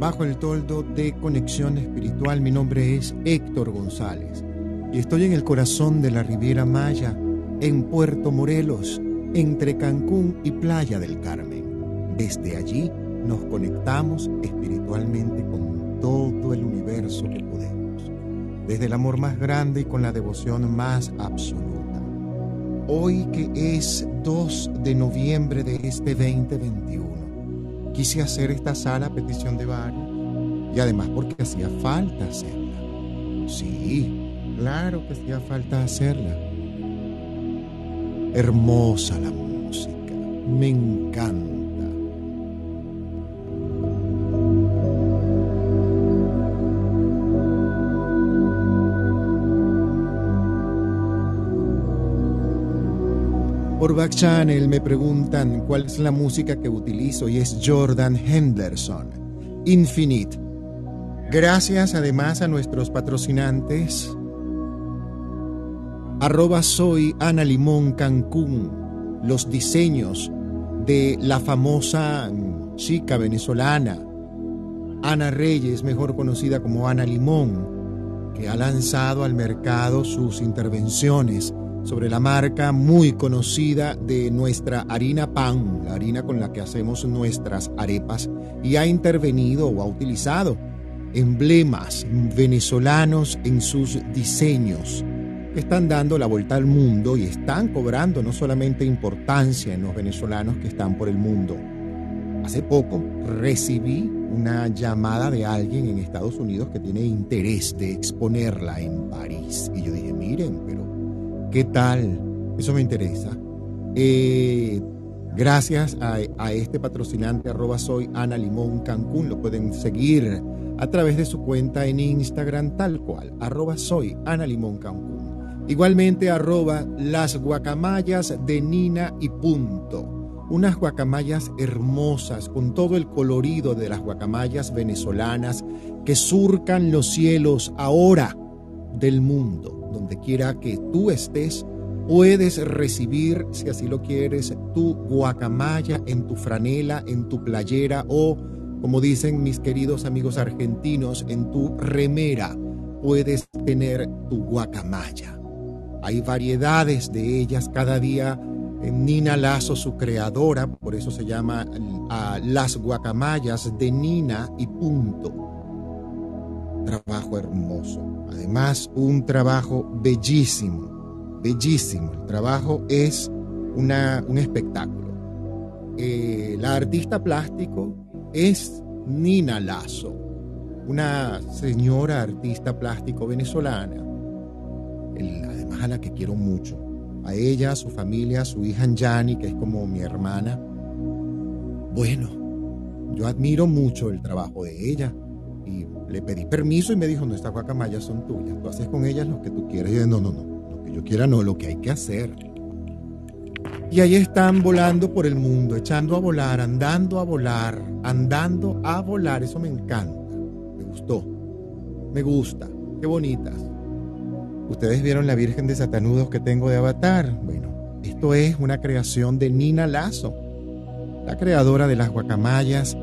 bajo el toldo de Conexión Espiritual. Mi nombre es Héctor González y estoy en el corazón de la Riviera Maya, en Puerto Morelos, entre Cancún y Playa del Carmen. Desde allí nos conectamos espiritualmente con todo el universo que podemos, desde el amor más grande y con la devoción más absoluta. Hoy que es 2 de noviembre de este 2021, quise hacer esta sala a petición de varios y además porque hacía falta hacerla. Sí, claro que hacía falta hacerla. Hermosa la música, me encanta. Por Back Channel me preguntan cuál es la música que utilizo y es Jordan Henderson, Infinite. Gracias además a nuestros patrocinantes. Arroba soy Ana Limón Cancún. Los diseños de la famosa chica venezolana Ana Reyes, mejor conocida como Ana Limón, que ha lanzado al mercado sus intervenciones sobre la marca muy conocida de nuestra harina pan, la harina con la que hacemos nuestras arepas, y ha intervenido o ha utilizado emblemas venezolanos en sus diseños que están dando la vuelta al mundo y están cobrando no solamente importancia en los venezolanos que están por el mundo. Hace poco recibí una llamada de alguien en Estados Unidos que tiene interés de exponerla en París. Y yo dije, miren, pero ¿Qué tal? Eso me interesa. Eh, gracias a, este patrocinante, arroba soy Ana Limón Cancún, lo pueden seguir a través de su cuenta en Instagram tal cual, arroba soy Ana. Igualmente arroba las guacamayas de Nina y punto. Unas guacamayas hermosas con todo el colorido de las guacamayas venezolanas que surcan los cielos ahora del mundo donde quiera que tú estés, puedes recibir, si así lo quieres, tu guacamaya en tu franela, en tu playera o, como dicen mis queridos amigos argentinos, en tu remera. Puedes tener tu guacamaya. Hay variedades de ellas cada día. Nina Lazo, su creadora, por eso se llama Las Guacamayas de Nina y punto. Trabajo hermoso Además, un trabajo bellísimo, bellísimo. El trabajo es una, un espectáculo. Eh, la artista plástico es Nina Lazo, una señora artista plástico venezolana, además a la que quiero mucho. A ella, a su familia, a su hija Anjani, que es como mi hermana. Bueno, yo admiro mucho el trabajo de ella y le pedí permiso y me dijo, no, estas guacamayas son tuyas, tú haces con ellas lo que tú quieres. Y yo, no, no, no, lo que yo quiera no, lo que hay que hacer. Y ahí están volando por el mundo, echando a volar, andando a volar, andando a volar. Eso me encanta, me gustó, me gusta, qué bonitas. Ustedes vieron la Virgen de Satanudos que tengo de avatar. Bueno, esto es una creación de Nina Lazo, la creadora de las guacamayas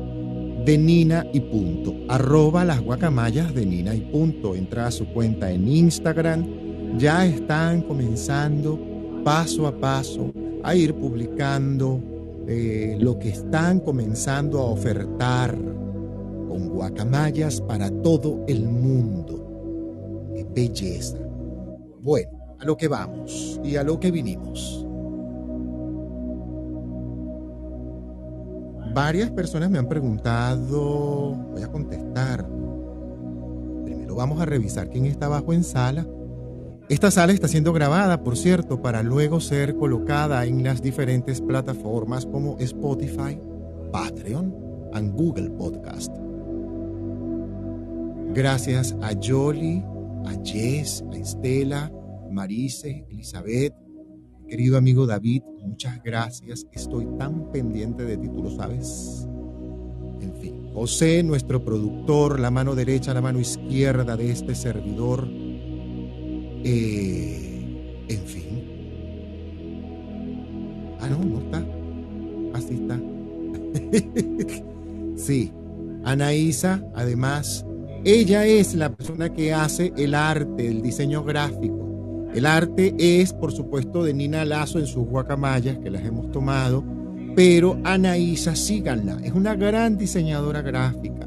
de Nina y punto. Arroba las guacamayas de Nina y punto. Entra a su cuenta en Instagram. Ya están comenzando paso a paso a ir publicando eh, lo que están comenzando a ofertar con guacamayas para todo el mundo. ¡Qué belleza! Bueno, a lo que vamos y a lo que vinimos. Varias personas me han preguntado, voy a contestar. Primero vamos a revisar quién está abajo en sala. Esta sala está siendo grabada, por cierto, para luego ser colocada en las diferentes plataformas como Spotify, Patreon y Google Podcast. Gracias a Jolie, a Jess, a Estela, Marise, Elizabeth, Querido amigo David, muchas gracias. Estoy tan pendiente de ti, tú lo sabes. En fin, José, nuestro productor, la mano derecha, la mano izquierda de este servidor. Eh, en fin. Ah, no, no está. Así está. sí. Anaísa, además, ella es la persona que hace el arte, el diseño gráfico. El arte es, por supuesto, de Nina Lazo en sus guacamayas, que las hemos tomado, pero Anaísa, síganla, es una gran diseñadora gráfica.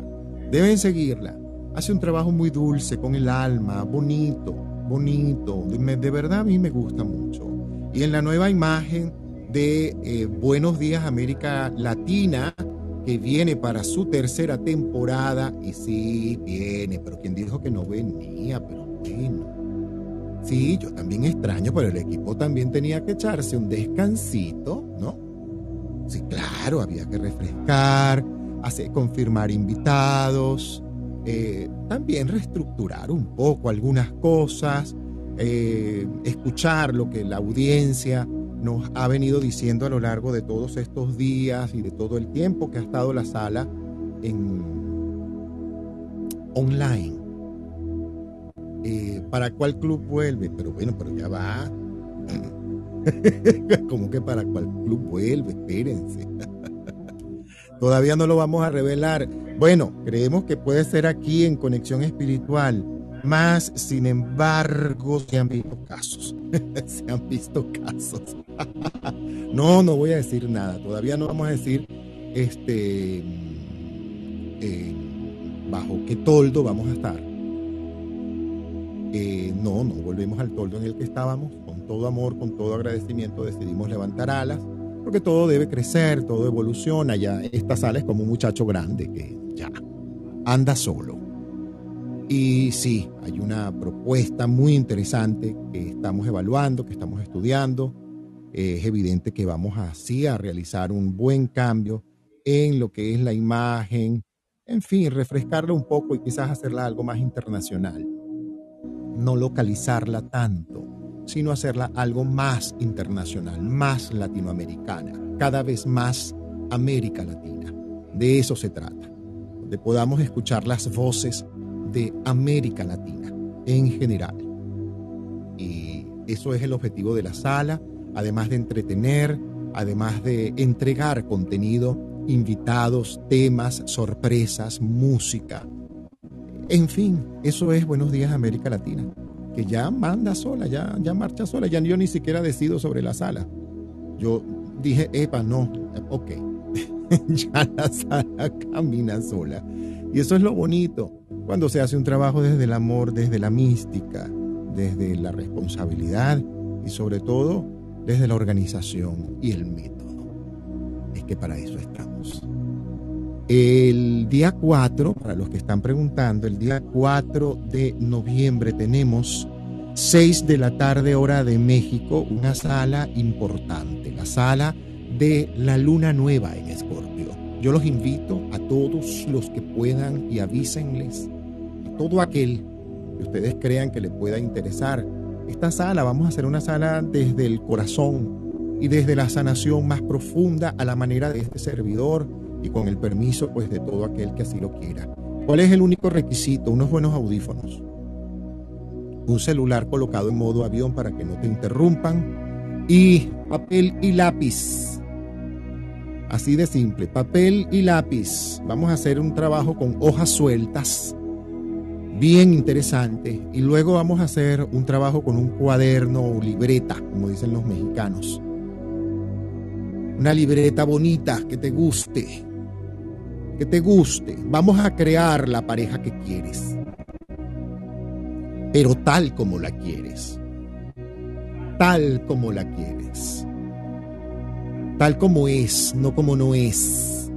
Deben seguirla. Hace un trabajo muy dulce, con el alma, bonito, bonito. De, verdad a mí me gusta mucho. Y en la nueva imagen de eh, Buenos Días América Latina, que viene para su tercera temporada, y sí, viene, pero quien dijo que no venía, pero bueno. Sí, yo también extraño, pero el equipo también tenía que echarse un descansito, ¿no? Sí, claro, había que refrescar, hacer, confirmar invitados, eh, también reestructurar un poco algunas cosas, eh, escuchar lo que la audiencia nos ha venido diciendo a lo largo de todos estos días y de todo el tiempo que ha estado la sala en online. Eh, ¿Para cuál club vuelve? Pero bueno, pero ya va. como que para cuál club vuelve? Espérense. Todavía no lo vamos a revelar. Bueno, creemos que puede ser aquí en Conexión Espiritual. Más, sin embargo, se han visto casos. se han visto casos. no, no voy a decir nada. Todavía no vamos a decir este eh, bajo qué toldo vamos a estar. Eh, no, no volvemos al toldo en el que estábamos. Con todo amor, con todo agradecimiento, decidimos levantar alas. Porque todo debe crecer, todo evoluciona. Ya esta sala es como un muchacho grande que ya anda solo. Y sí, hay una propuesta muy interesante que estamos evaluando, que estamos estudiando es evidente que vamos así a realizar un buen cambio en lo que es la imagen, en fin, refrescarla un poco y quizás hacerla algo más internacional. No localizarla tanto, sino hacerla algo más internacional, más latinoamericana, cada vez más América Latina. De eso se trata, de podamos escuchar las voces de América Latina en general. Y eso es el objetivo de la sala además de entretener, además de entregar contenido, invitados, temas, sorpresas, música. En fin, eso es Buenos Días América Latina, que ya manda sola, ya, ya marcha sola, ya yo ni siquiera decido sobre la sala. Yo dije, epa, no, ok, ya la sala camina sola. Y eso es lo bonito, cuando se hace un trabajo desde el amor, desde la mística, desde la responsabilidad y sobre todo desde la organización y el método. Es que para eso estamos. El día 4, para los que están preguntando, el día 4 de noviembre tenemos 6 de la tarde hora de México, una sala importante, la sala de la luna nueva en Escorpio. Yo los invito a todos los que puedan y avísenles, a todo aquel que ustedes crean que le pueda interesar esta sala, vamos a hacer una sala desde el corazón y desde la sanación más profunda a la manera de este servidor y con el permiso pues de todo aquel que así lo quiera. ¿Cuál es el único requisito? Unos buenos audífonos. Un celular colocado en modo avión para que no te interrumpan. Y papel y lápiz. Así de simple, papel y lápiz. Vamos a hacer un trabajo con hojas sueltas bien interesante. Y luego vamos a hacer un trabajo con un cuaderno o libreta, como dicen los mexicanos. Una libreta bonita que te guste. Que te guste. Vamos a crear la pareja que quieres. Pero tal como la quieres. Tal como la quieres. Tal como es, no como no es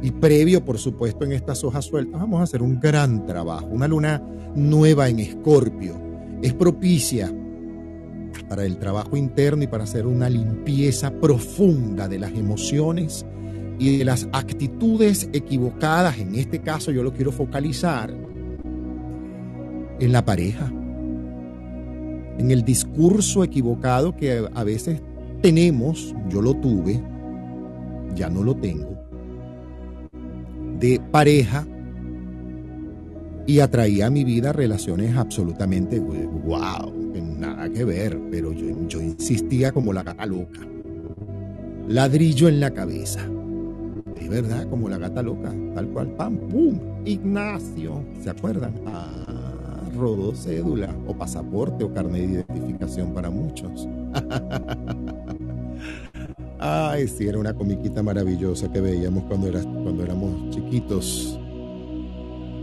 y previo, por supuesto, en estas hojas sueltas, vamos a hacer un gran trabajo. Una luna nueva en Escorpio es propicia para el trabajo interno y para hacer una limpieza profunda de las emociones y de las actitudes equivocadas. En este caso yo lo quiero focalizar en la pareja, en el discurso equivocado que a veces tenemos, yo lo tuve, ya no lo tengo de pareja y atraía a mi vida relaciones absolutamente wow, nada que ver, pero yo, yo insistía como la gata loca. Ladrillo en la cabeza. Es verdad, como la gata loca, tal cual, pam, pum, Ignacio, ¿se acuerdan? Ah, rodó cédula o pasaporte o carnet de identificación para muchos. Ay, sí, era una comiquita maravillosa que veíamos cuando, cuando éramos chiquitos.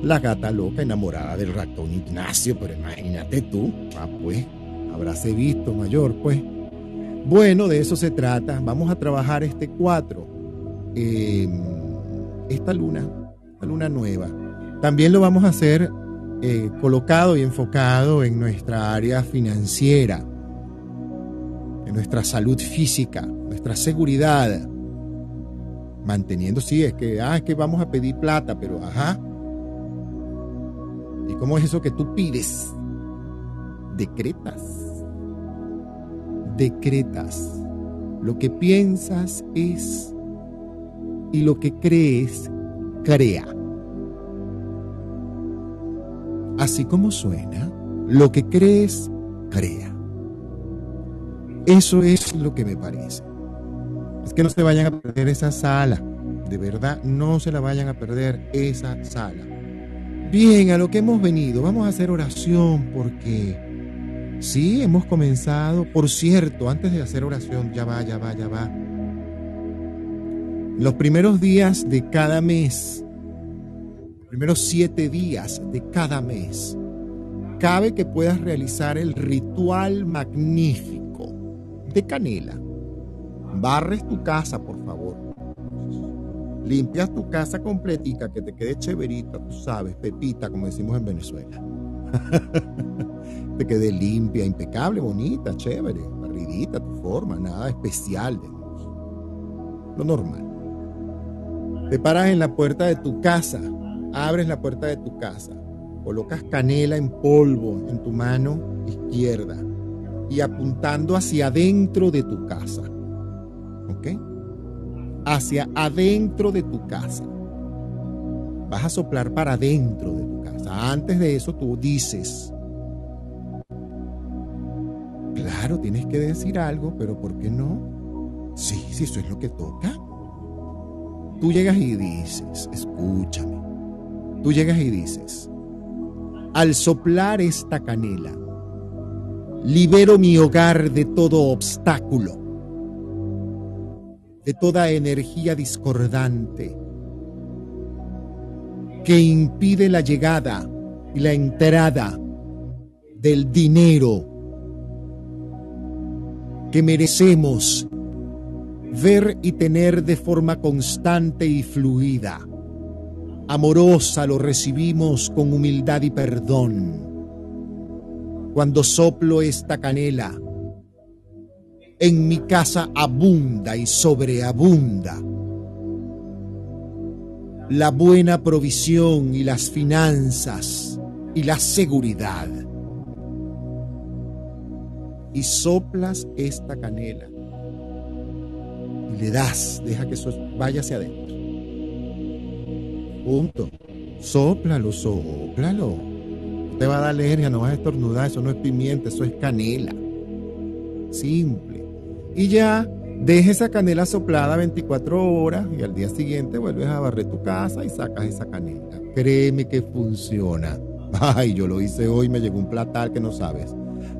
La gata loca enamorada del ratón Ignacio, pero imagínate tú. Ah, pues, habráse visto mayor, pues. Bueno, de eso se trata. Vamos a trabajar este 4. Em, esta luna, la luna nueva. También lo vamos a hacer eh, colocado y enfocado en nuestra área financiera, en nuestra salud física, nuestra seguridad. Manteniendo, sí, es que, ah, es que vamos a pedir plata, pero ajá, ¿Y cómo es eso que tú pides? Decretas. Decretas. Lo que piensas es y lo que crees crea. Así como suena, lo que crees crea. Eso es lo que me parece. Es que no se vayan a perder esa sala. De verdad, no se la vayan a perder esa sala. Bien, a lo que hemos venido, vamos a hacer oración porque sí, hemos comenzado. Por cierto, antes de hacer oración, ya va, ya va, ya va. Los primeros días de cada mes, los primeros siete días de cada mes, cabe que puedas realizar el ritual magnífico de canela. Barres tu casa, por favor Limpias tu casa completica, que te quede chéverita, tú sabes, pepita, como decimos en Venezuela. te quede limpia, impecable, bonita, chévere, barridita, tu forma, nada especial, Lo normal. Te paras en la puerta de tu casa, abres la puerta de tu casa, colocas canela en polvo en tu mano izquierda y apuntando hacia adentro de tu casa. ¿Ok? hacia adentro de tu casa. Vas a soplar para adentro de tu casa. Antes de eso tú dices, claro, tienes que decir algo, pero ¿por qué no? Sí, sí, eso es lo que toca. Tú llegas y dices, escúchame, tú llegas y dices, al soplar esta canela, libero mi hogar de todo obstáculo de toda energía discordante que impide la llegada y la entrada del dinero que merecemos ver y tener de forma constante y fluida. Amorosa lo recibimos con humildad y perdón. Cuando soplo esta canela, en mi casa abunda y sobreabunda. La buena provisión y las finanzas y la seguridad. Y soplas esta canela le das, deja que eso vaya hacia adentro. Punto. Sóplalo, sóplalo. te va a dar alergia, no vas a estornudar, eso no es pimienta, eso es canela. Simple y ya deje esa canela soplada 24 horas y al día siguiente vuelves a barrer tu casa y sacas esa canela. Créeme que funciona. Ay, yo lo hice hoy, me llegó un platal que no sabes.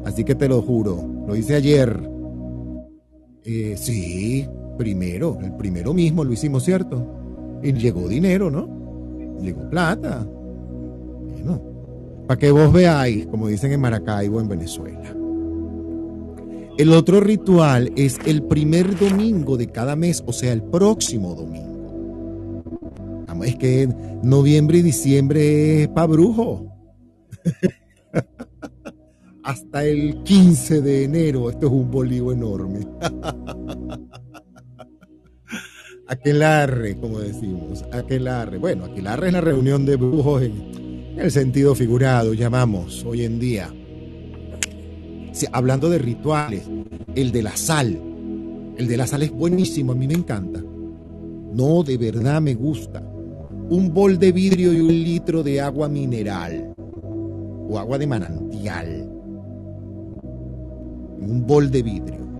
Así que te lo juro, lo hice ayer. Eh, sí, primero, el primero mismo lo hicimos, ¿cierto? Y llegó dinero, ¿no? Llegó plata. Bueno, para que vos veáis, como dicen en Maracaibo, en Venezuela. El otro ritual es el primer domingo de cada mes, o sea, el próximo domingo. Es que noviembre y diciembre es para brujo. Hasta el 15 de enero, esto es un bolío enorme. aquelarre, como decimos, aquelarre. Bueno, aquelarre es la reunión de brujos en el sentido figurado, llamamos hoy en día hablando de rituales, el de la sal. El de la sal es buenísimo, a mí me encanta. No, de verdad me gusta. Un bol de vidrio y un litro de agua mineral o agua de manantial. Un bol de vidrio.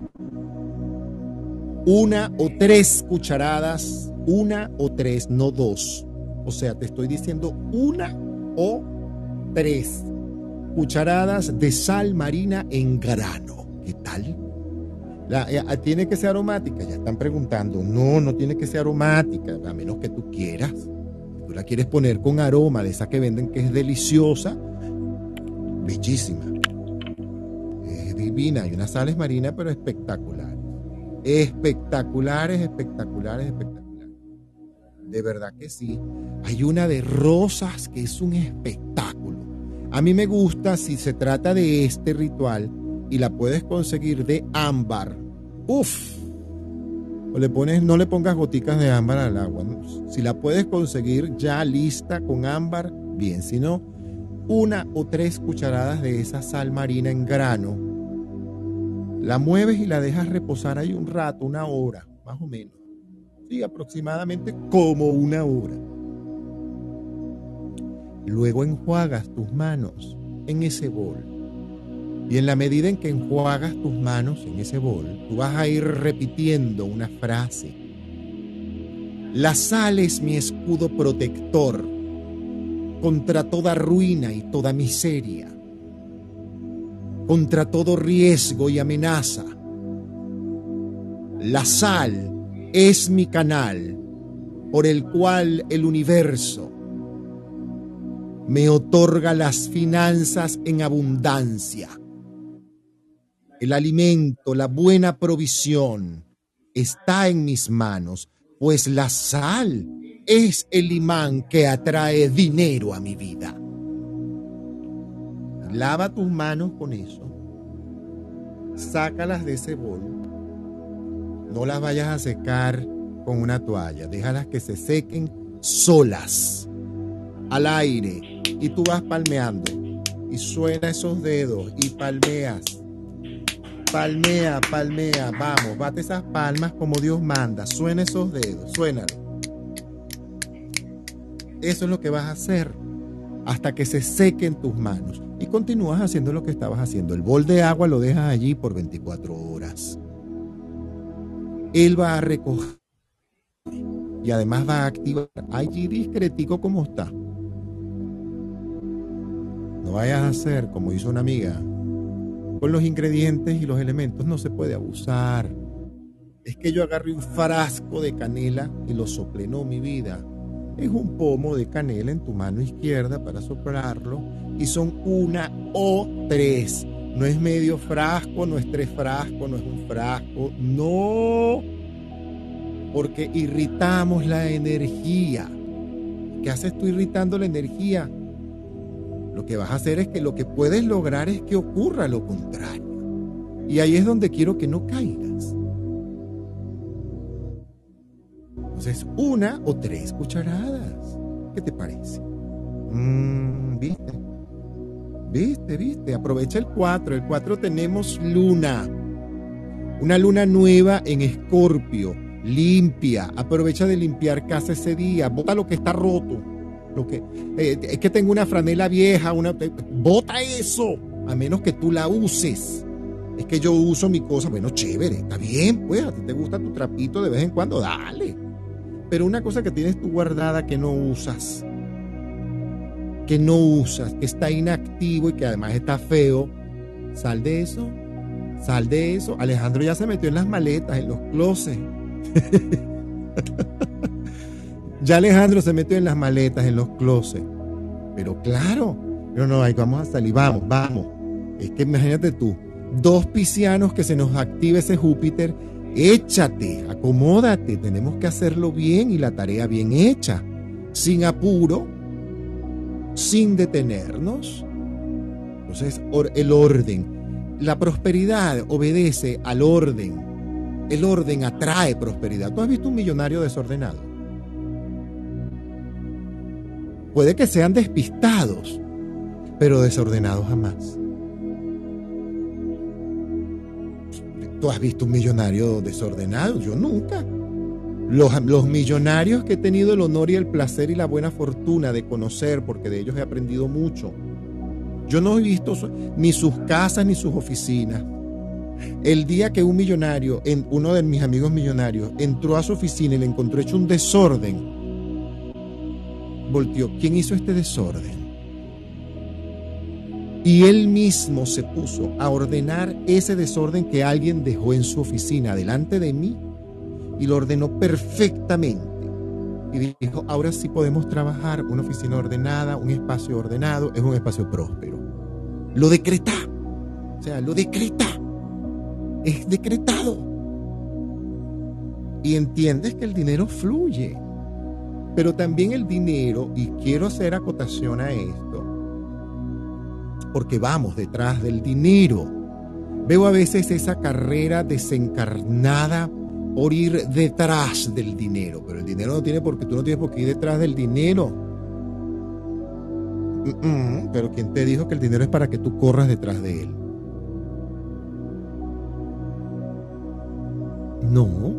Una o tres cucharadas Una o tres, no dos. O sea, te estoy diciendo una o tres cucharadas de sal marina en grano. ¿Qué tal? Eh, ah, tiene que ser aromática, ya están preguntando. No, no tiene que ser aromática, a menos que tú quieras. Tú la quieres poner con aroma de esa que venden que es deliciosa, bellísima. Es divina, hay unas sales marinas, pero espectaculares. Espectaculares, espectaculares, espectaculares. De verdad que sí. Hay una de rosas que es un espectáculo. A mí me gusta si se trata de este ritual y la puedes conseguir de ámbar. Uf. O le pones, no le pongas goticas de ámbar al agua. Si la puedes conseguir ya lista con ámbar, bien. Si no, una o tres cucharadas de esa sal marina en grano. La mueves y la dejas reposar ahí un rato, una hora, más o menos. Sí, aproximadamente como una hora. Luego enjuagas tus manos en ese bol. Y en la medida en que enjuagas tus manos en ese bol, tú vas a ir repitiendo una frase. La sal es mi escudo protector contra toda ruina y toda miseria, contra todo riesgo y amenaza. La sal es mi canal por el cual el universo me otorga las finanzas en abundancia. El alimento, la buena provisión está en mis manos, pues la sal es el imán que atrae dinero a mi vida. Lava tus manos con eso. Sácalas de ese bol. No las vayas a secar con una toalla. Déjalas que se sequen solas al aire y tú vas palmeando y suena esos dedos y palmeas. Palmea, palmea, vamos, bate esas palmas como Dios manda, suena esos dedos, suénalo. Eso es lo que vas a hacer hasta que se sequen tus manos y continúas haciendo lo que estabas haciendo. El bol de agua lo dejas allí por 24 horas. Él va a recoger y además va a activar allí discretico como está no vayas a hacer como hizo una amiga. Con los ingredientes y los elementos no se puede abusar. Es que yo agarré un frasco de canela y lo soplé. Mi vida. Es un pomo de canela en tu mano izquierda para soplarlo y son una o tres. No es medio frasco, no es tres frascos, no es un frasco. No. Porque irritamos la energía. ¿Qué haces tú irritando la energía? Lo que vas a hacer es que lo que puedes lograr es que ocurra lo contrario. Y ahí es donde quiero que no caigas. Entonces, una o tres cucharadas. ¿Qué te parece? Mm, ¿Viste? ¿Viste? ¿Viste? Aprovecha el 4. El 4 tenemos luna. Una luna nueva en escorpio, limpia. Aprovecha de limpiar casa ese día. Bota lo que está roto lo que, eh, es que tengo una franela vieja, una, bota eso, a menos que tú la uses. Es que yo uso mi cosa, bueno, chévere, está bien, pues a ti te gusta tu trapito de vez en cuando, dale. Pero una cosa que tienes tú guardada que no usas, que no usas, que está inactivo y que además está feo, sal de eso, sal de eso. Alejandro ya se metió en las maletas, en los closets. Ya Alejandro se metió en las maletas, en los closets. Pero claro, no, no, ahí vamos a salir, vamos, vamos. Es que imagínate tú, dos piscianos que se nos active ese Júpiter, échate, acomódate, tenemos que hacerlo bien y la tarea bien hecha, sin apuro, sin detenernos. Entonces, el orden, la prosperidad obedece al orden. El orden atrae prosperidad. ¿Tú has visto un millonario desordenado? Puede que sean despistados, pero desordenados jamás. ¿Tú has visto un millonario desordenado? Yo nunca. Los, los, millonarios que he tenido el honor y el placer y la buena fortuna de conocer, porque de ellos he aprendido mucho. Yo no he visto ni sus casas ni sus oficinas. El día que un millonario, uno de mis amigos millonarios, entró a su oficina y le encontró hecho un desorden, volteó. ¿Quién hizo este desorden? Y él mismo se puso a ordenar ese desorden que alguien dejó en su oficina delante de mí y lo ordenó perfectamente. Y dijo, ahora sí podemos trabajar, una oficina ordenada, un espacio ordenado, es un espacio próspero. Lo decreta. O sea, lo decreta. Es decretado. Y entiendes que el dinero fluye. Pero también el dinero, y quiero hacer acotación a esto, porque vamos detrás del dinero. Veo a veces esa carrera desencarnada por ir detrás del dinero, pero el dinero no tiene porque tú no tienes por qué ir detrás del dinero. pero ¿quién te dijo que el dinero es para que tú corras detrás de él? No.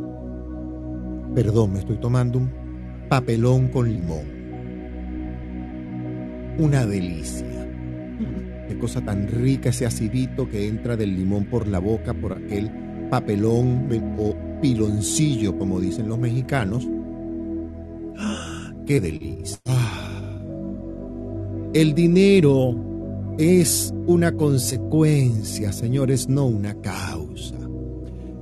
Perdón, me estoy tomando un papelón con limón. Una delicia. Qué cosa tan rica ese acidito que entra del limón por la boca, por aquel papelón o piloncillo, como dicen los mexicanos. ¡Qué delicia! El dinero es una consecuencia, señores, no una causa.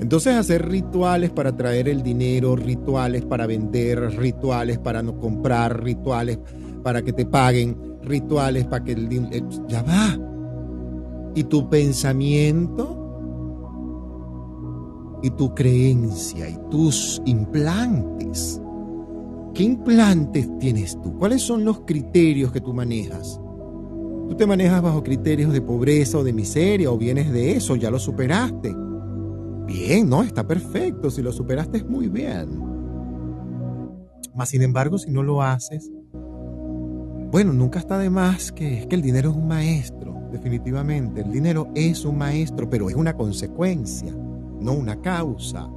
Entonces hacer rituales para traer el dinero, rituales para vender, rituales para no comprar, rituales para que te paguen, rituales para que el dinero... Ya va. ¿Y tu pensamiento? ¿Y tu creencia? ¿Y tus implantes? ¿Qué implantes tienes tú? ¿Cuáles son los criterios que tú manejas? ¿Tú te manejas bajo criterios de pobreza o de miseria o vienes de eso? ¿Ya lo superaste? Bien, ¿no? Está perfecto. Si lo superaste es muy bien. Mas, sin embargo, si no lo haces, bueno, nunca está de más que, el dinero es un maestro, definitivamente. El dinero es un maestro, pero es una consecuencia, no una causa.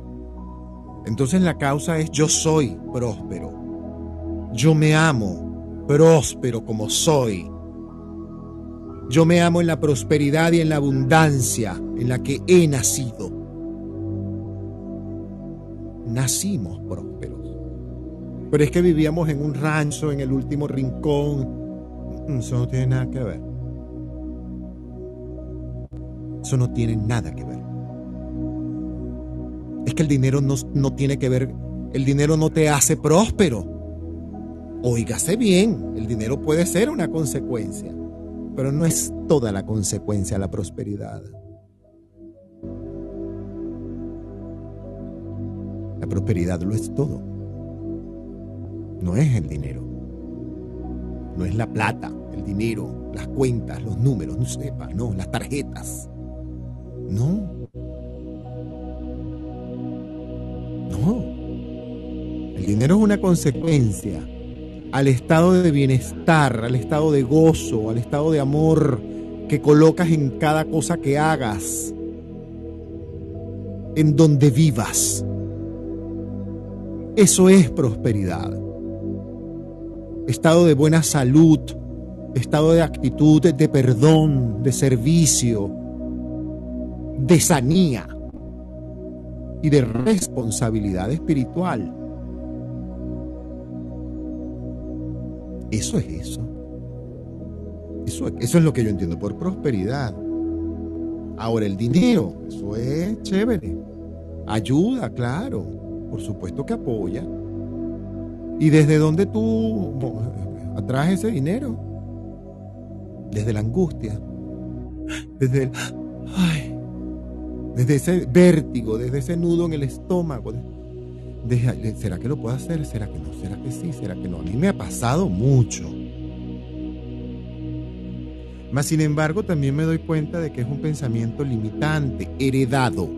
Entonces la causa es yo soy próspero. Yo me amo próspero como soy. Yo me amo en la prosperidad y en la abundancia en la que he nacido nacimos prósperos. Pero es que vivíamos en un rancho, en el último rincón. Mm, eso no tiene nada que ver. Eso no tiene nada que ver. Es que el dinero no, no tiene que ver, el dinero no te hace próspero. Óigase bien, el dinero puede ser una consecuencia, pero no es toda la consecuencia la prosperidad. La prosperidad lo es todo. No es el dinero. No es la plata, el dinero, las cuentas, los números, no sepa, no, las tarjetas. No. No. El dinero es una consecuencia al estado de bienestar, al estado de gozo, al estado de amor que colocas en cada cosa que hagas, en donde vivas. Eso es prosperidad. Estado de buena salud, estado de actitud de perdón, de servicio, de sanía y de responsabilidad espiritual. Eso es eso. Eso, eso es lo que yo entiendo por prosperidad. Ahora el dinero, eso es chévere. Ayuda, claro por supuesto que apoya. ¿Y desde dónde tú atraes ese dinero? Desde la angustia, desde el, desde ese vértigo, desde ese nudo en el estómago. ¿Será que lo puedo hacer? ¿Será que no? ¿Será que sí? ¿Será que no? A mí me ha pasado mucho. Mas, sin embargo, también me doy cuenta de que es un pensamiento limitante, heredado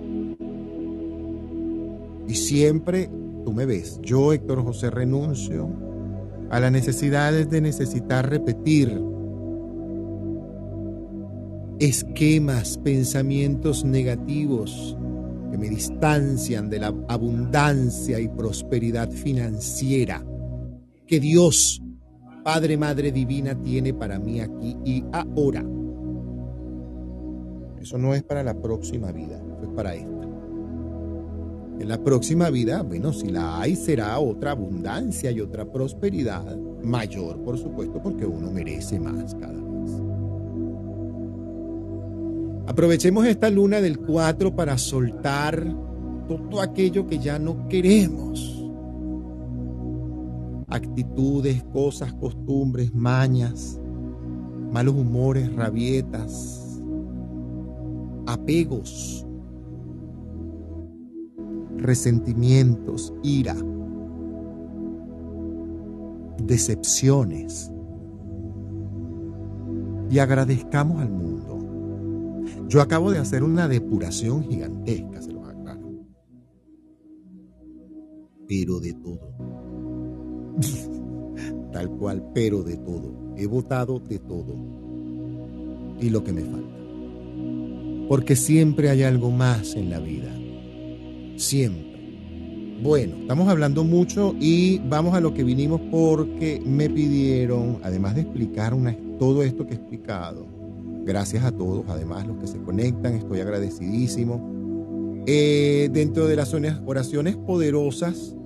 y siempre tú me ves, yo Héctor José renuncio a las necesidades de necesitar repetir esquemas, pensamientos negativos que me distancian de la abundancia y prosperidad financiera que Dios, Padre, Madre Divina, tiene para mí aquí y ahora. Eso no es para la próxima vida, es para esta. En la próxima vida, bueno, si la hay, será otra abundancia y otra prosperidad mayor, por supuesto, porque uno merece más cada vez. Aprovechemos esta luna del 4 para soltar todo aquello que ya no queremos. Actitudes, cosas, costumbres, mañas, malos humores, rabietas, apegos, resentimientos, ira, decepciones. Y agradezcamos al mundo. Yo acabo de hacer una depuración gigantesca, se los aclaro. Pero de todo. Tal cual, pero de todo. He votado de todo. Y lo que me falta. Porque siempre hay algo más en la vida siempre. Bueno, estamos hablando mucho y vamos a lo que vinimos porque me pidieron, además de explicar todo esto que he explicado, gracias a todos, además los que se conectan, estoy agradecidísimo. Eh, dentro de las oraciones poderosas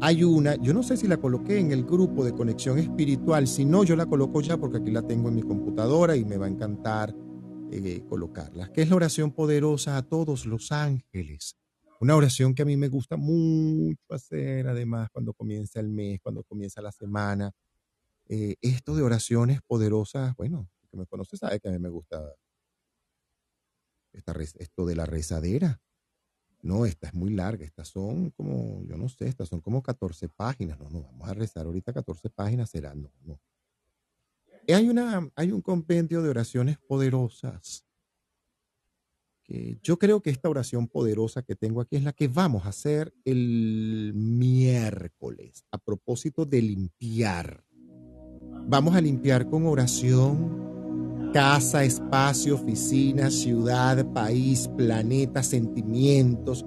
hay una, yo no sé si la coloqué en el grupo de conexión espiritual, si no, yo la coloco ya porque aquí la tengo en mi computadora y me va a encantar eh, colocarla, que es la oración poderosa a todos los ángeles una oración que a mí me gusta mucho hacer, además, cuando comienza el mes, cuando comienza la semana. Eh, esto de oraciones poderosas, bueno, el que me conoce sabe que a mí me gusta esta, esto de la rezadera. No, esta es muy larga, estas son como, yo no sé, estas son como 14 páginas. No, no, vamos a rezar ahorita 14 páginas, será, no, no. Hay, una, hay un compendio de oraciones poderosas yo creo que esta oración poderosa que tengo aquí es la que vamos a hacer el miércoles a propósito de limpiar. Vamos a limpiar con oración casa, espacio, oficina, ciudad, país, planeta, sentimientos.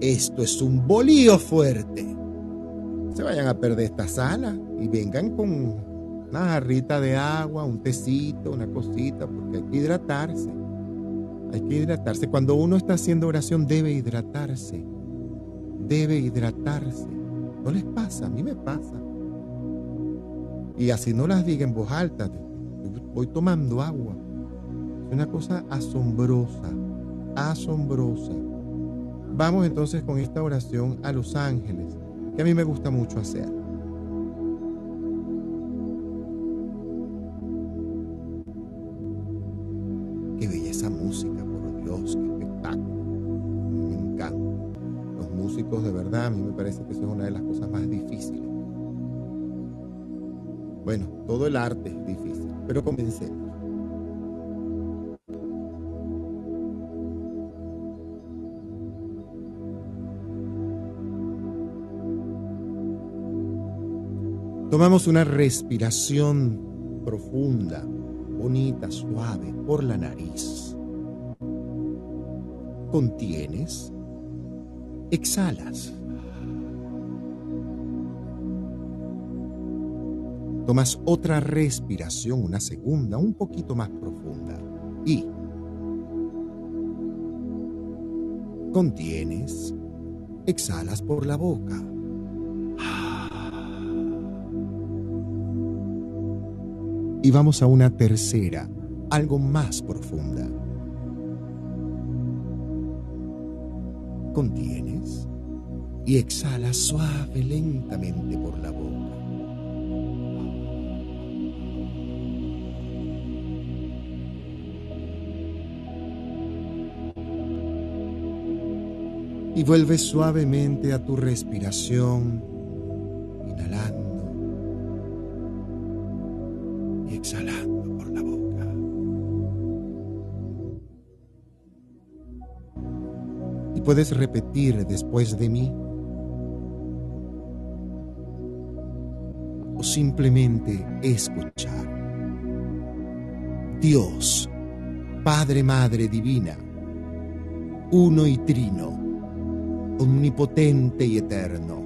Esto es un bolío fuerte. Se vayan a perder esta sala y vengan con una jarrita de agua, un tecito, una cosita, porque hay que hidratarse. Hay que hidratarse. Cuando uno está haciendo oración debe hidratarse. Debe hidratarse. ¿No les pasa? A mí me pasa. Y así no las diga en voz alta. Voy tomando agua. Es una cosa asombrosa. Asombrosa. Vamos entonces con esta oración a los ángeles, que a mí me gusta mucho hacer. De verdad, a mí me parece que eso es una de las cosas más difíciles. Bueno, todo el arte es difícil, pero comencemos. Tomamos una respiración profunda, bonita, suave por la nariz contienes, exhalas. Tomas otra respiración, una segunda, un poquito más profunda. Y contienes, exhalas por la boca. Y vamos a una tercera, algo más profunda. Contienes y exhala suave lentamente por la boca. Y vuelve suavemente a tu respiración, inhalando puedes repetir después de mí o simplemente escuchar. Dios, Padre, Madre Divina, uno y trino, omnipotente y eterno.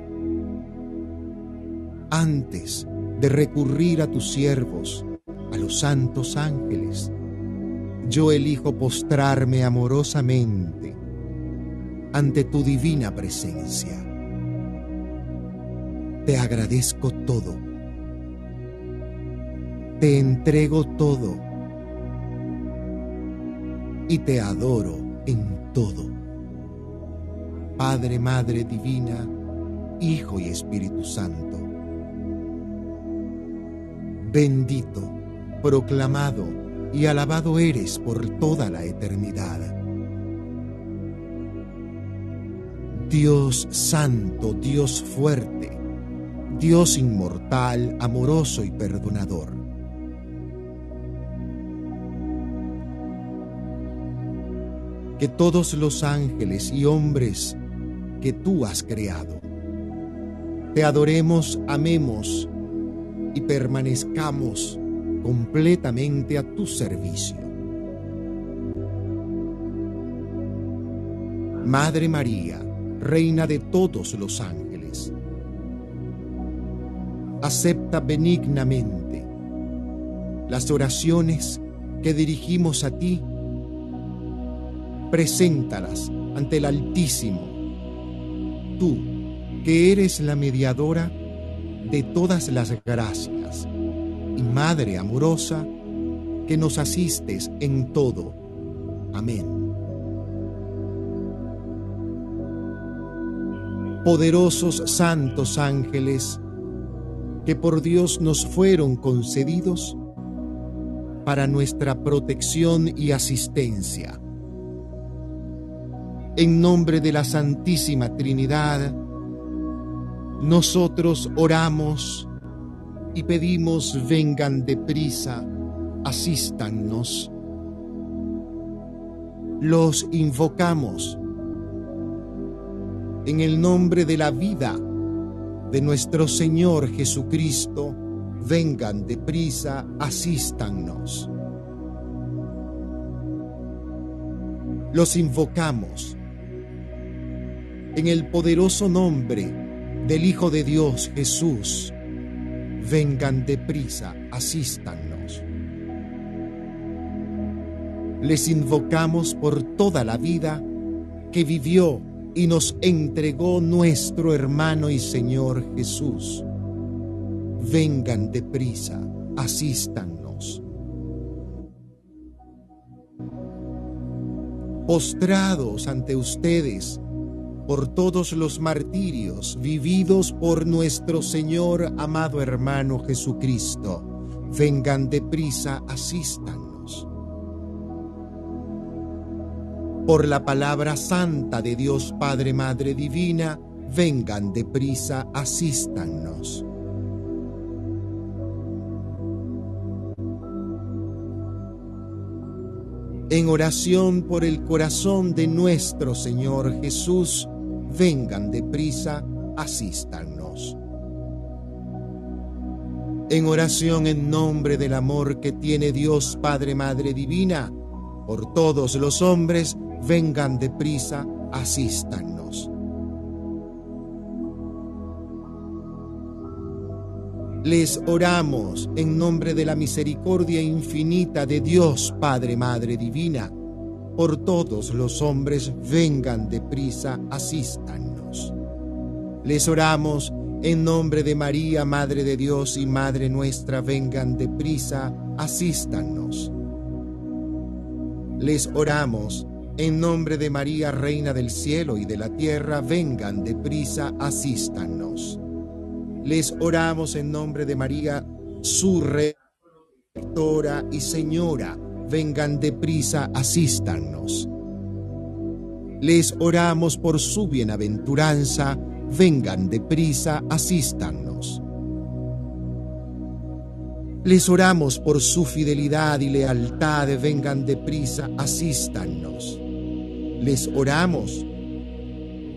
Antes de recurrir a tus siervos, a los santos ángeles, yo elijo postrarme amorosamente ante tu divina presencia. Te agradezco todo. Te entrego todo. Y te adoro en todo. Padre, Madre Divina, Hijo y Espíritu Santo. Bendito, proclamado y alabado eres por toda la eternidad. Dios santo, Dios fuerte, Dios inmortal, amoroso y perdonador. Que todos los ángeles y hombres que tú has creado, te adoremos, amemos y permanezcamos completamente a tu servicio. Madre María, Reina de todos los ángeles, acepta benignamente las oraciones que dirigimos a ti, preséntalas ante el Altísimo, tú que eres la mediadora de todas las gracias y Madre amorosa, que nos asistes en todo. Amén. Poderosos santos ángeles, que por Dios nos fueron concedidos para nuestra protección y asistencia. En nombre de la Santísima Trinidad, nosotros oramos y pedimos vengan deprisa, asístannos. Los invocamos en el nombre de la vida de nuestro Señor Jesucristo, vengan deprisa, asístannos. Los invocamos en el poderoso nombre del Hijo de Dios Jesús, vengan deprisa, asístannos. Les invocamos por toda la vida que vivió y nos entregó nuestro hermano y Señor Jesús. Vengan deprisa, asístannos. Postrados ante ustedes, por todos los martirios vividos por nuestro Señor amado hermano Jesucristo. Vengan deprisa, asístanos. Por la palabra santa de Dios Padre, Madre Divina, vengan deprisa, asístanos. En oración por el corazón de nuestro Señor Jesús, vengan deprisa, asístanos. En oración en nombre del amor que tiene Dios Padre Madre Divina, por todos los hombres, vengan deprisa, asístanos. Les oramos en nombre de la misericordia infinita de Dios Padre Madre Divina por todos los hombres vengan deprisa, asístanos. Les oramos en nombre de María, Madre de Dios y Madre nuestra, vengan deprisa, asístanos. Les oramos en nombre de María, Reina del cielo y de la tierra, vengan deprisa, asístanos. Les oramos en nombre de María, su rectora y Señora, vengan deprisa, asístanos. Les oramos por su bienaventuranza, vengan deprisa, asístanos. Les oramos por su fidelidad y lealtad, vengan deprisa, asístanos. Les oramos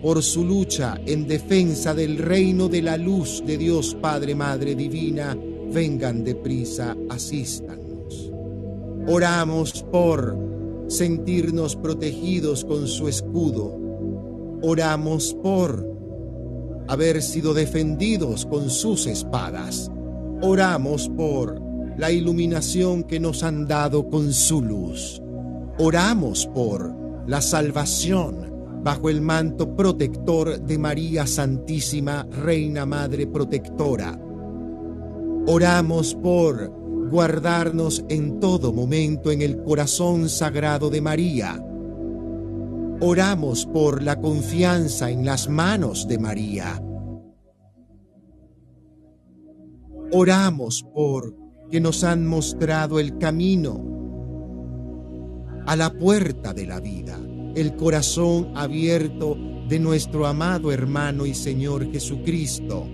por su lucha en defensa del reino de la luz de Dios Padre, Madre Divina, vengan deprisa, asístanos. Oramos por sentirnos protegidos con su escudo. Oramos por haber sido defendidos con sus espadas. Oramos por la iluminación que nos han dado con su luz. Oramos por la salvación bajo el manto protector de María Santísima, Reina Madre Protectora. Oramos por guardarnos en todo momento en el corazón sagrado de María. Oramos por la confianza en las manos de María. Oramos por que nos han mostrado el camino a la puerta de la vida el corazón abierto de nuestro amado hermano y Señor Jesucristo.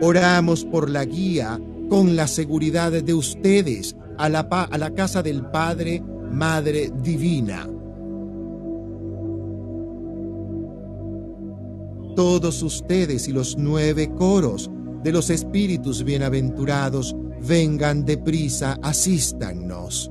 Oramos por la guía con la seguridad de ustedes a la, a la casa del Padre, Madre Divina. Todos ustedes y los nueve coros de los espíritus bienaventurados vengan deprisa, asístannos.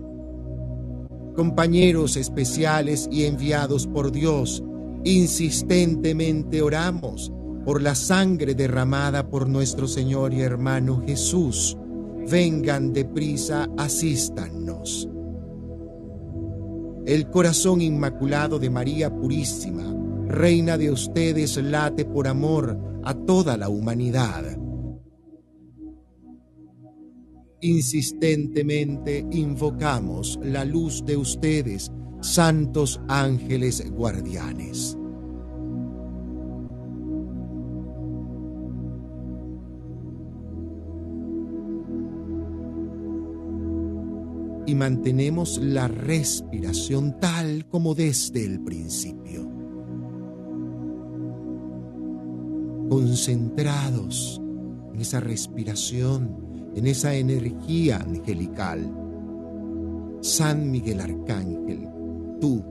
Compañeros especiales y enviados por Dios, insistentemente oramos por la sangre derramada por nuestro Señor y hermano Jesús. Vengan deprisa, asístannos. El corazón inmaculado de María Purísima, Reina de ustedes, late por amor a toda la humanidad Insistentemente invocamos la luz de ustedes, santos ángeles guardianes. y mantenemos la respiración tal como desde el principio. Concentrados en esa respiración en esa energía angelical. San Miguel Arcángel, tú,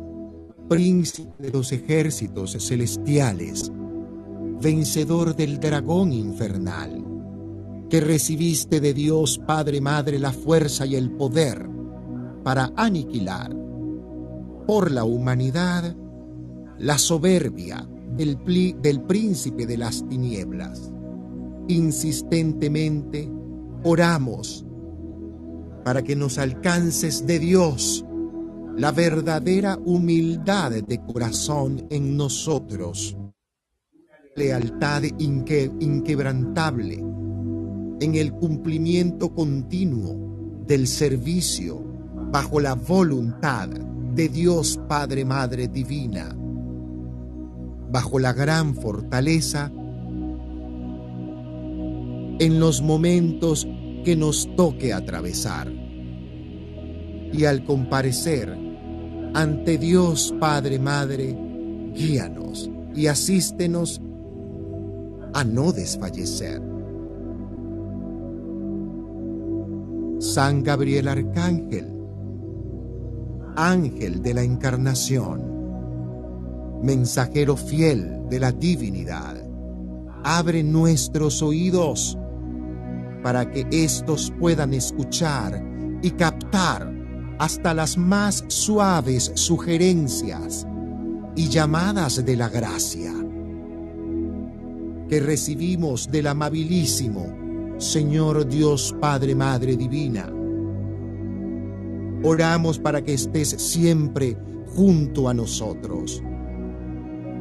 príncipe de los ejércitos celestiales, vencedor del dragón infernal, que recibiste de Dios Padre Madre la fuerza y el poder para aniquilar por la humanidad la soberbia del, del príncipe de las tinieblas. Insistentemente oramos para que nos alcances de Dios la verdadera humildad de corazón en nosotros, lealtad inquebrantable en el cumplimiento continuo del servicio bajo la voluntad de Dios Padre Madre Divina, bajo la gran fortaleza en los momentos que nos toque atravesar. Y al comparecer ante Dios Padre Madre, guíanos y asístenos a no desfallecer. San Gabriel Arcángel, ángel de la encarnación, mensajero fiel de la divinidad, abre nuestros oídos para que éstos puedan escuchar y captar hasta las más suaves sugerencias y llamadas de la gracia que recibimos del amabilísimo Señor Dios Padre Madre Divina. Oramos para que estés siempre junto a nosotros,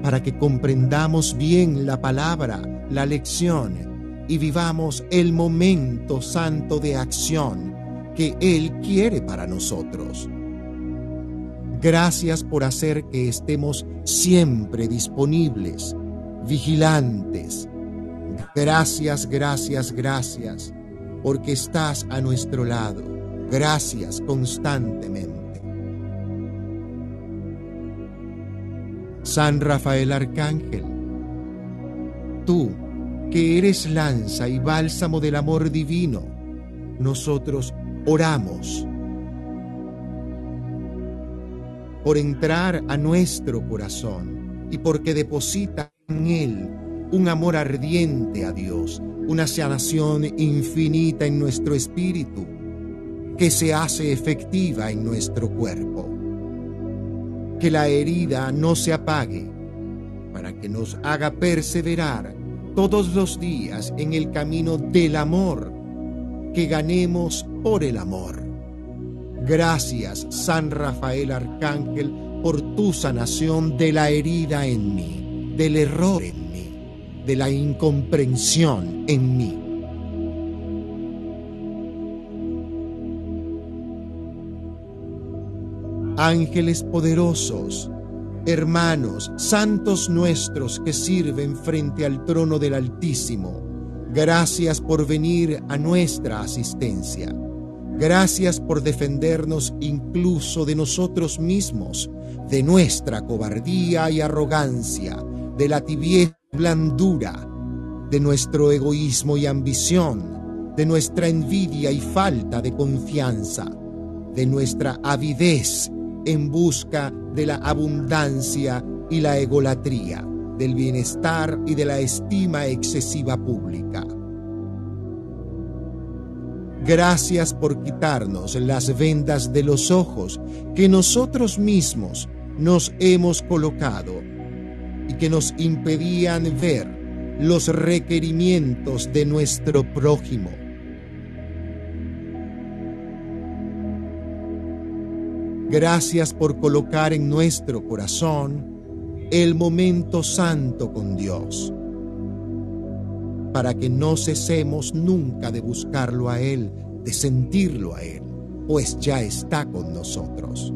para que comprendamos bien la palabra, la lección y vivamos el momento santo de acción que Él quiere para nosotros. Gracias por hacer que estemos siempre disponibles, vigilantes. Gracias, gracias, gracias, porque estás a nuestro lado. Gracias constantemente. San Rafael Arcángel, tú que eres lanza y bálsamo del amor divino, nosotros oramos por entrar a nuestro corazón y porque deposita en él un amor ardiente a Dios, una sanación infinita en nuestro espíritu que se hace efectiva en nuestro cuerpo. Que la herida no se apague para que nos haga perseverar todos los días en el camino del amor, que ganemos por el amor. Gracias, San Rafael Arcángel, por tu sanación de la herida en mí, del error en mí, de la incomprensión en mí. Ángeles poderosos, hermanos, santos nuestros que sirven frente al trono del Altísimo, gracias por venir a nuestra asistencia. Gracias por defendernos incluso de nosotros mismos, de nuestra cobardía y arrogancia, de la tibieza y blandura, de nuestro egoísmo y ambición, de nuestra envidia y falta de confianza, de nuestra avidez en busca de la abundancia y la egolatría, del bienestar y de la estima excesiva pública. Gracias por quitarnos las vendas de los ojos que nosotros mismos nos hemos colocado y que nos impedían ver los requerimientos de nuestro prójimo. Gracias por colocar en nuestro corazón el momento santo con Dios para que no cesemos nunca de buscarlo a Él, de sentirlo a Él, pues ya está con nosotros.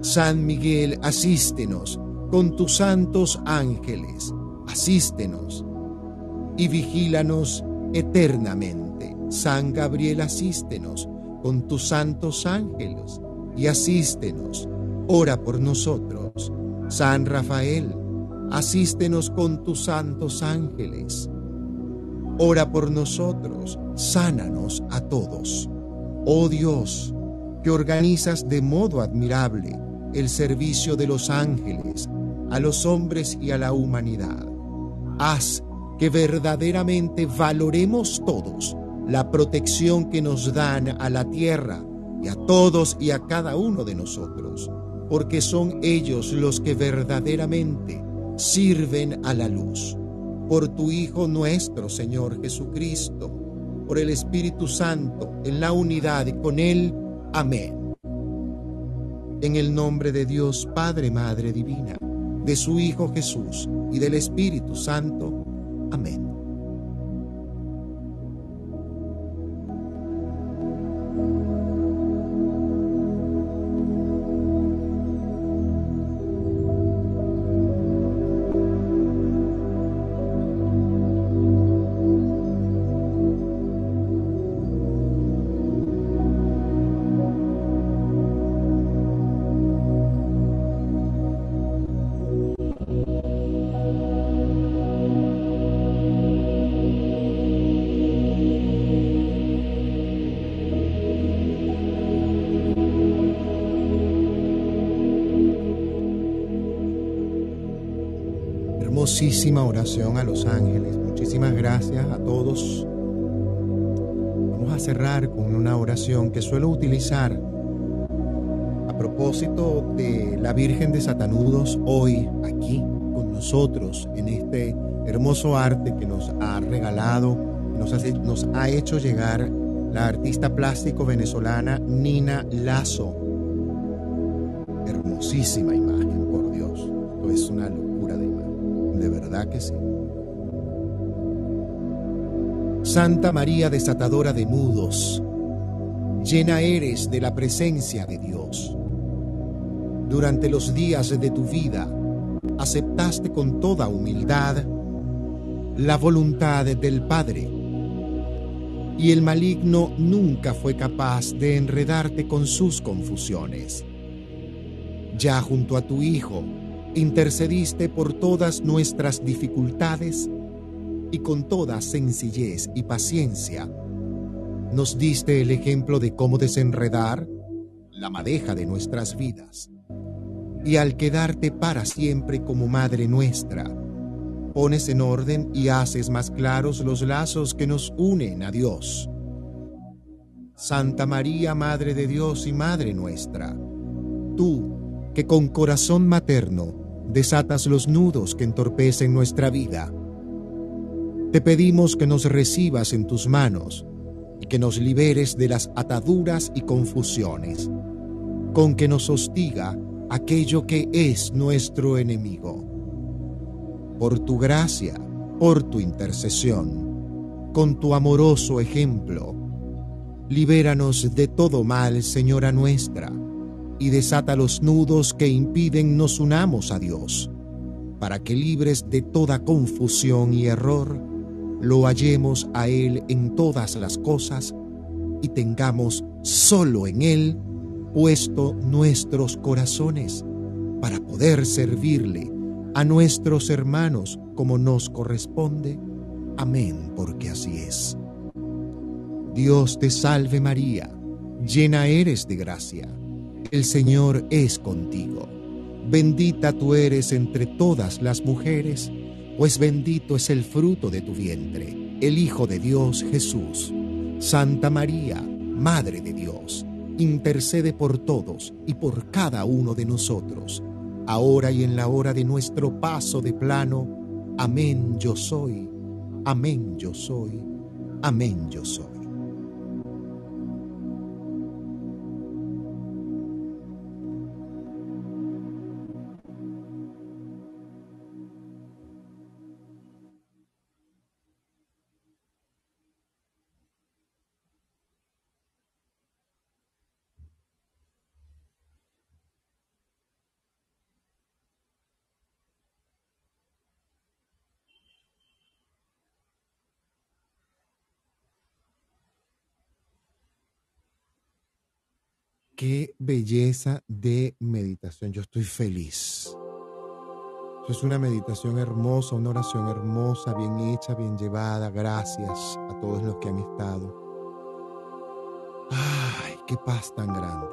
San Miguel, asístenos con tus santos ángeles, asístenos y vigílanos eternamente. San Gabriel, asístenos con tus santos ángeles y asístenos ora por nosotros. San Rafael, asístenos con tus santos ángeles. Ora por nosotros, sánanos a todos. Oh Dios, que organizas de modo admirable el servicio de los ángeles a los hombres y a la humanidad. Haz que verdaderamente valoremos todos la protección que nos dan a la tierra y a todos y a cada uno de nosotros porque son ellos los que verdaderamente sirven a la luz. Por tu Hijo nuestro, Señor Jesucristo, por el Espíritu Santo, en la unidad y con Él. Amén. En el nombre de Dios Padre, Madre Divina, de su Hijo Jesús y del Espíritu Santo. Amén. Hermosísima oración a los ángeles. Muchísimas gracias a todos. Vamos a cerrar con una oración que suelo utilizar a propósito de la Virgen de Satanudos hoy aquí con nosotros en este hermoso arte que nos ha regalado, nos ha hecho llegar la artista plástico venezolana Nina Lazo. Hermosísima imagen, que sí. Santa María desatadora de nudos, llena eres de la presencia de Dios. Durante los días de tu vida, aceptaste con toda humildad la voluntad del Padre, y el maligno nunca fue capaz de enredarte con sus confusiones. Ya junto a tu Hijo, intercediste por todas nuestras dificultades y con toda sencillez y paciencia nos diste el ejemplo de cómo desenredar la madeja de nuestras vidas. Y al quedarte para siempre como Madre nuestra, pones en orden y haces más claros los lazos que nos unen a Dios. Santa María, Madre de Dios y Madre nuestra, tú que con corazón materno desatas los nudos que entorpecen nuestra vida. te pedimos que nos recibas en tus manos y que nos liberes de las ataduras y confusiones, con que nos hostiga aquello que es nuestro enemigo. Por tu gracia, por tu intercesión, con tu amoroso ejemplo, libéranos de todo mal, Señora nuestra, y desata los nudos que impiden nos unamos a Dios, para que libres de toda confusión y error, lo hallemos a Él en todas las cosas y tengamos solo en Él puesto nuestros corazones para poder servirle a nuestros hermanos como nos corresponde. Amén, porque así es. Dios te salve María, llena eres de gracia, el Señor es contigo. Bendita tú eres entre todas las mujeres, pues bendito es el fruto de tu vientre, el Hijo de Dios Jesús. Santa María, Madre de Dios, intercede por todos y por cada uno de nosotros, ahora y en la hora de nuestro paso de plano. Amén yo soy, amén yo soy, amén yo soy. Qué belleza de meditación. Yo estoy feliz. es una meditación hermosa, una oración hermosa, bien hecha, bien llevada. Gracias a todos los que han estado. Ay, qué paz tan grande.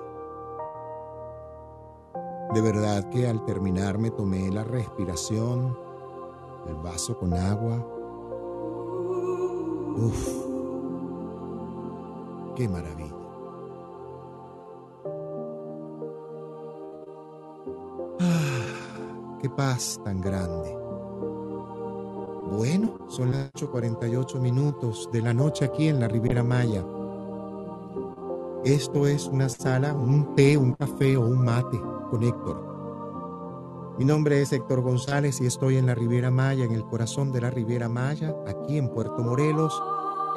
De verdad que al terminar me tomé la respiración, el vaso con agua. Uf, qué maravilla. Paz tan grande. Bueno, son las 8.48 minutos de la noche aquí en la Riviera Maya. Esto es una sala, un té, un café o un mate con Héctor. Mi nombre es Héctor González y estoy en la Riviera Maya, en el corazón de la Riviera Maya, aquí en Puerto Morelos,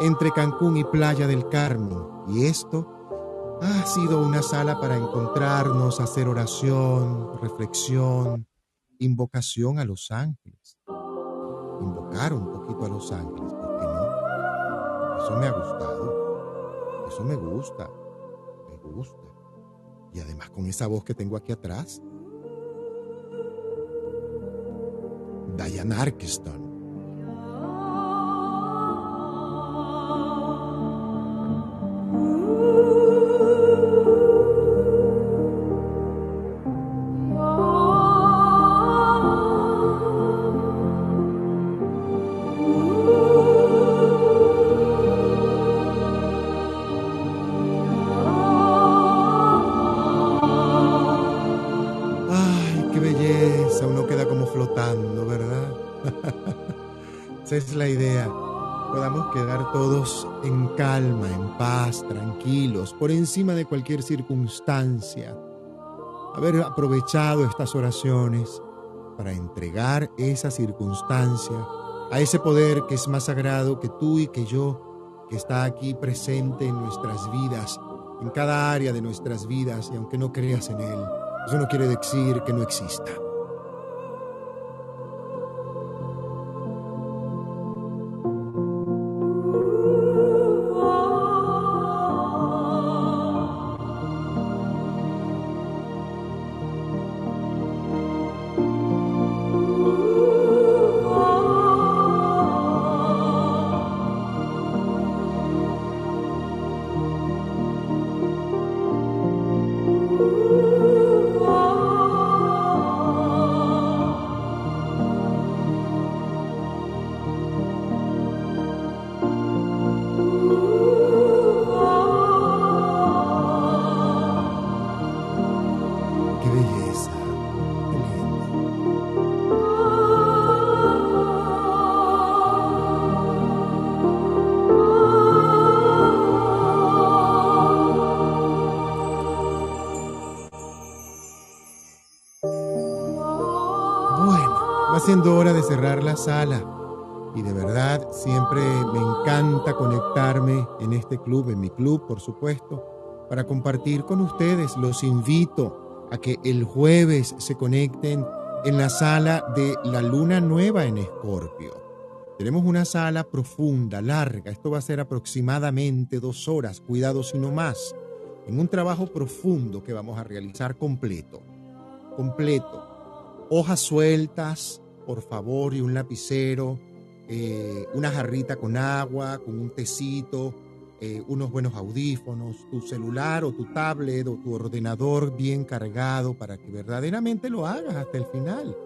entre Cancún y Playa del Carmen. Y esto ha sido una sala para encontrarnos, hacer oración, reflexión, invocación a los ángeles. Invocar un poquito a los ángeles, ¿por qué no? Eso me ha gustado. Eso me gusta. Me gusta. Y además con esa voz que tengo aquí atrás. Diane Arkeston. Podamos quedar todos en calma, en paz, tranquilos, por encima de cualquier circunstancia. Haber aprovechado estas oraciones para entregar esa circunstancia a ese poder que es más sagrado que tú y que yo, que está aquí presente en nuestras vidas, en cada área de nuestras vidas, y aunque no creas en él, eso no quiere decir que no exista. Sala. Y de verdad, siempre me encanta conectarme en este club, en mi club, por supuesto, para compartir con ustedes. Los invito a que el jueves se conecten en la sala de la luna nueva en Escorpio. Tenemos una sala profunda, larga. Esto va a ser aproximadamente dos horas, cuidado si no más, en un trabajo profundo que vamos a realizar completo. Completo. Hojas sueltas, por favor, y un lapicero eh, una jarrita con agua, con un tecito, eh, unos buenos audífonos, tu celular o tu tablet o tu ordenador bien cargado para que verdaderamente lo hagas hasta el final.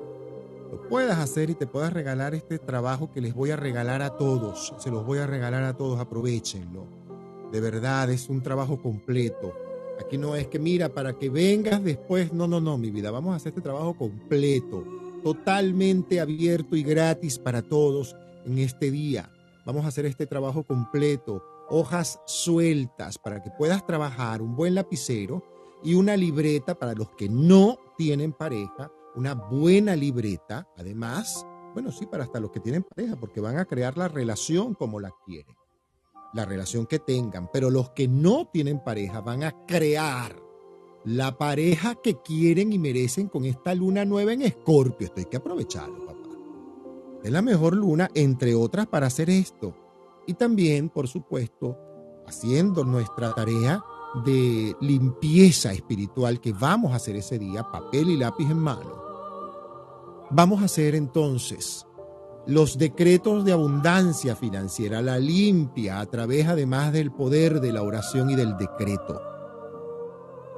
Lo puedas hacer y te puedas regalar este trabajo que les voy a regalar a todos. Se los voy a regalar a todos, aprovechenlo. De verdad, es un trabajo completo. Aquí no es que mira, para que vengas después, no, no, no, mi vida, vamos a hacer este trabajo completo, totalmente abierto y gratis para todos en este día. Vamos a hacer este trabajo completo, hojas sueltas para que puedas trabajar, un buen lapicero y una libreta para los que no tienen pareja, una buena libreta, además, bueno, sí, para hasta los que tienen pareja, porque van a crear la relación como la quieren, la relación que tengan, pero los que no tienen pareja van a crear la pareja que quieren y merecen con esta luna nueva en Escorpio. Esto hay que aprovecharlo. Es la mejor luna, entre otras, para hacer esto. Y también, por supuesto, haciendo nuestra tarea de limpieza espiritual que vamos a hacer ese día, papel y lápiz en mano. Vamos a hacer entonces los decretos de abundancia financiera, la limpia a través además del poder de la oración y del decreto.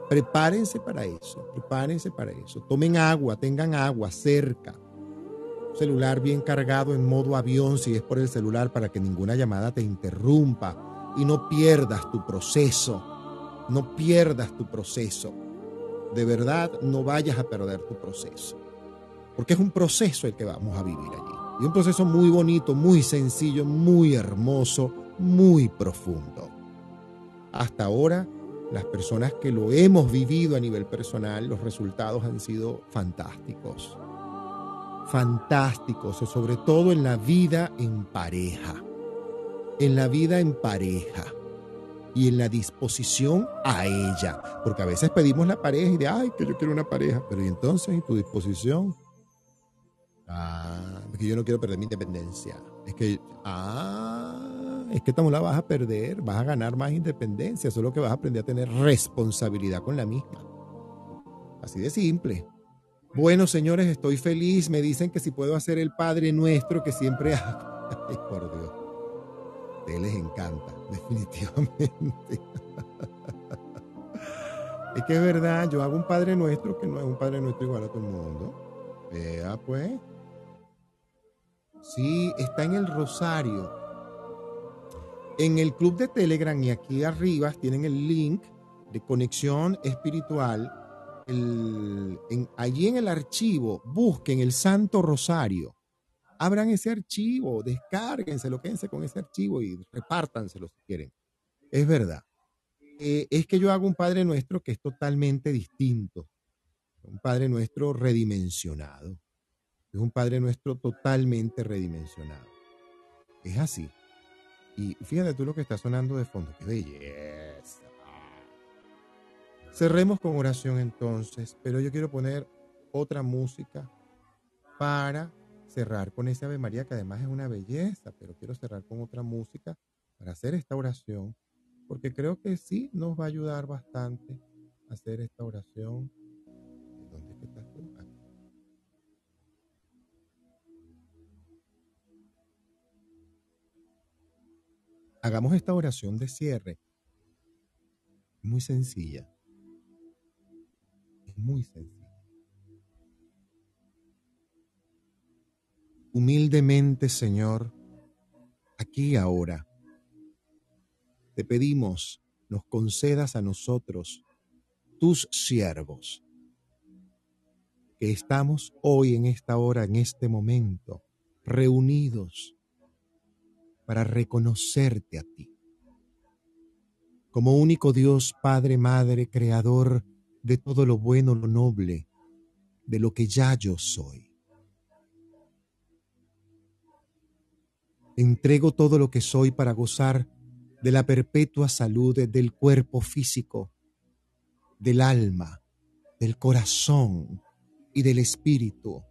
Prepárense para eso, prepárense para eso. Tomen agua, tengan agua cerca celular bien cargado en modo avión si es por el celular para que ninguna llamada te interrumpa y no pierdas tu proceso. No pierdas tu proceso. De verdad, no vayas a perder tu proceso. Porque es un proceso el que vamos a vivir allí. Y un proceso muy bonito, muy sencillo, muy hermoso, muy profundo. Hasta ahora, las personas que lo hemos vivido a nivel personal, los resultados han sido fantásticos fantásticos, sobre todo en la vida en pareja. En la vida en pareja y en la disposición a ella. Porque a veces pedimos la pareja y de, ay, que yo quiero una pareja. Pero ¿y entonces en tu disposición? Ah, es que yo no quiero perder mi independencia. Es que, ah, es que tú la vas a perder, vas a ganar más independencia, solo que vas a aprender a tener responsabilidad con la misma. Así de simple. Bueno, señores, estoy feliz. Me dicen que si puedo hacer el Padre Nuestro que siempre hago. Ay, por Dios. A ustedes les encanta, definitivamente. es que es verdad, yo hago un Padre Nuestro que no es un Padre Nuestro igual a todo el mundo. Vea, pues. Sí, está en el Rosario. En el club de Telegram y aquí arriba tienen el link de conexión espiritual allí en el archivo, busquen el Santo Rosario. Abran ese archivo, descárguenselo, quédense con ese archivo y repártanselo si quieren. Es verdad. Eh, es que yo hago un Padre Nuestro que es totalmente distinto. Un Padre Nuestro redimensionado. Es un Padre Nuestro totalmente redimensionado. Es así. Y fíjate tú lo que está sonando de fondo. ¡Qué belleza! Cerremos con oración entonces, pero yo quiero poner otra música para cerrar con ese Ave María, que además es una belleza, pero quiero cerrar con otra música para hacer esta oración, porque creo que sí nos va a ayudar bastante a hacer esta oración. Hagamos esta oración de cierre. Muy sencilla muy sencillo. Humildemente, Señor, aquí ahora, te pedimos nos concedas a nosotros, tus siervos, que estamos hoy en esta hora, en este momento, reunidos para reconocerte a ti como único Dios, Padre, Madre, Creador, de todo lo bueno, lo noble, de lo que ya yo soy. Entrego todo lo que soy para gozar de la perpetua salud del cuerpo físico, del alma, del corazón y del espíritu.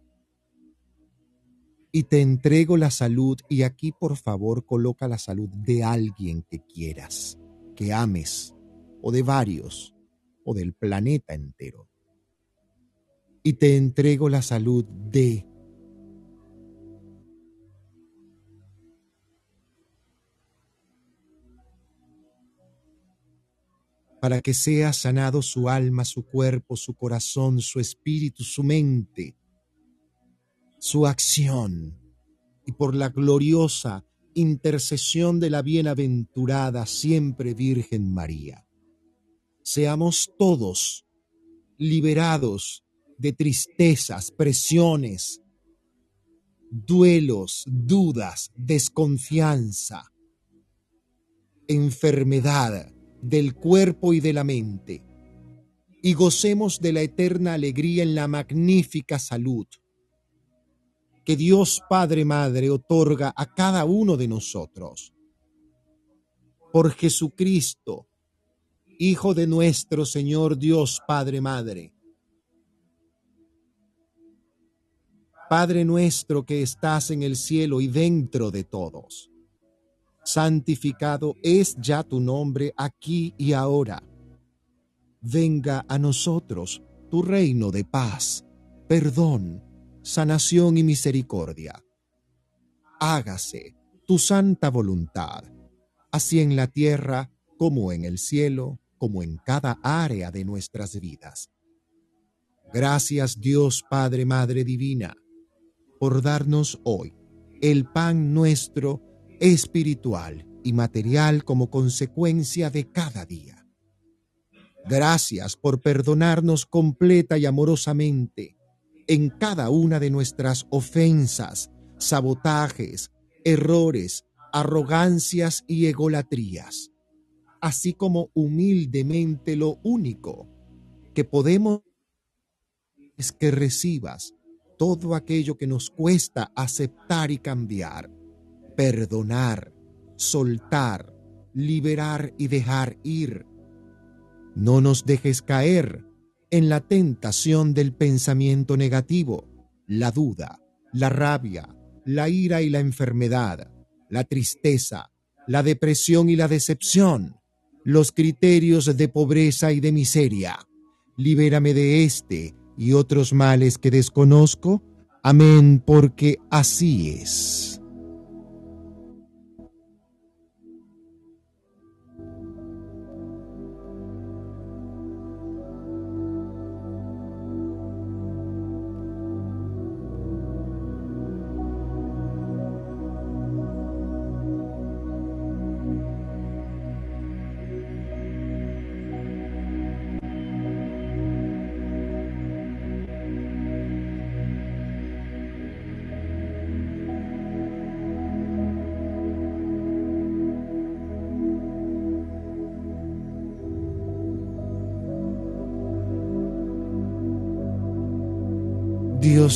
Y te entrego la salud y aquí por favor coloca la salud de alguien que quieras, que ames, o de varios, o del planeta entero. Y te entrego la salud de para que sea sanado su alma, su cuerpo, su corazón, su espíritu, su mente, su acción, y por la gloriosa intercesión de la bienaventurada siempre Virgen María. Seamos todos liberados de tristezas, presiones, duelos, dudas, desconfianza, enfermedad, del cuerpo y de la mente, y gocemos de la eterna alegría en la magnífica salud que Dios Padre Madre otorga a cada uno de nosotros. Por Jesucristo, Hijo de nuestro Señor Dios Padre Madre. Padre nuestro que estás en el cielo y dentro de todos santificado es ya tu nombre aquí y ahora. Venga a nosotros tu reino de paz, perdón, sanación y misericordia. Hágase tu santa voluntad, así en la tierra como en el cielo, como en cada área de nuestras vidas. Gracias Dios Padre Madre Divina, por darnos hoy el pan nuestro espiritual y material como consecuencia de cada día. Gracias por perdonarnos completa y amorosamente en cada una de nuestras ofensas, sabotajes, errores, arrogancias y egolatrías, así como humildemente lo único que podemos es que recibas todo aquello que nos cuesta aceptar y cambiar perdonar, soltar, liberar y dejar ir. No nos dejes caer en la tentación del pensamiento negativo, la duda, la rabia, la ira y la enfermedad, la tristeza, la depresión y la decepción, los criterios de pobreza y de miseria. Libérame de este y otros males que desconozco. Amén, porque así es.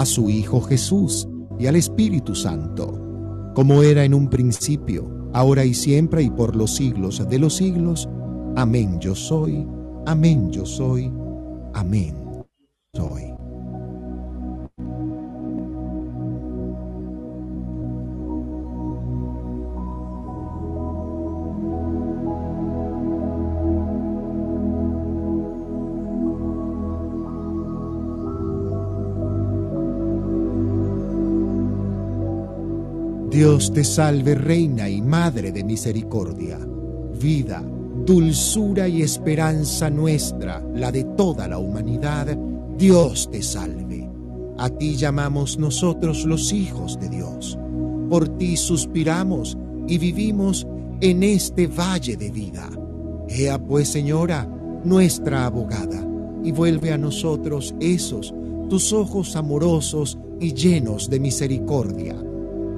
a su Hijo Jesús y al Espíritu Santo, como era en un principio, ahora y siempre y por los siglos de los siglos. Amén yo soy, amén yo soy, amén soy. Dios te salve, Reina y Madre de Misericordia, vida, dulzura y esperanza nuestra, la de toda la humanidad, Dios te salve. A ti llamamos nosotros los hijos de Dios. por ti suspiramos y vivimos en este valle de vida. Ea pues, Señora, nuestra abogada, y vuelve a nosotros esos, tus ojos amorosos y llenos de misericordia.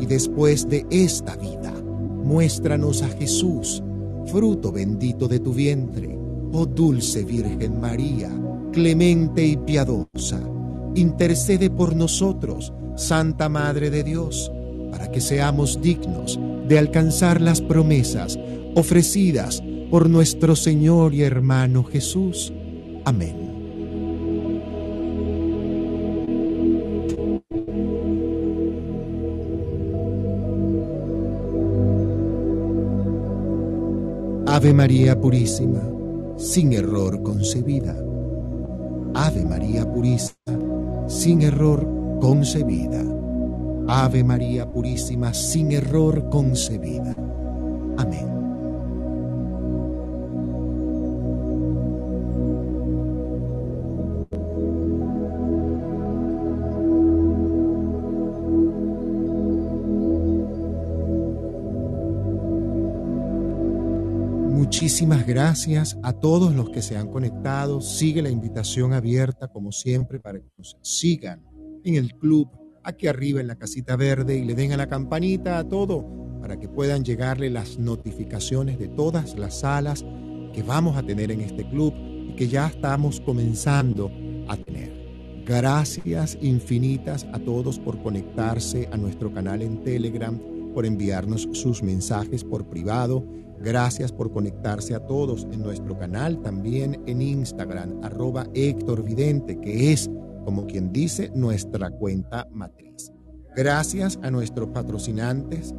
Y después de esta vida, muéstranos a Jesús, fruto bendito de tu vientre, oh dulce Virgen María, clemente y piadosa. Intercede por nosotros, Santa Madre de Dios, para que seamos dignos de alcanzar las promesas ofrecidas por nuestro Señor y hermano Jesús. Amén. Ave María Purísima, sin error concebida. Ave María Purísima, sin error concebida. Ave María Purísima, sin error concebida. Amén. Muchísimas gracias a todos los que se han conectado. Sigue la invitación abierta, como siempre, para que nos sigan en el club aquí arriba en la casita verde y le den a la campanita a todo para que puedan llegarle las notificaciones de todas las salas que vamos a tener en este club y que ya estamos comenzando a tener. Gracias infinitas a todos por conectarse a nuestro canal en Telegram, por enviarnos sus mensajes por privado. Gracias por conectarse a todos en nuestro canal, también en Instagram, arroba Héctor Vidente, que es como quien dice, nuestra cuenta matriz. Gracias a nuestros patrocinantes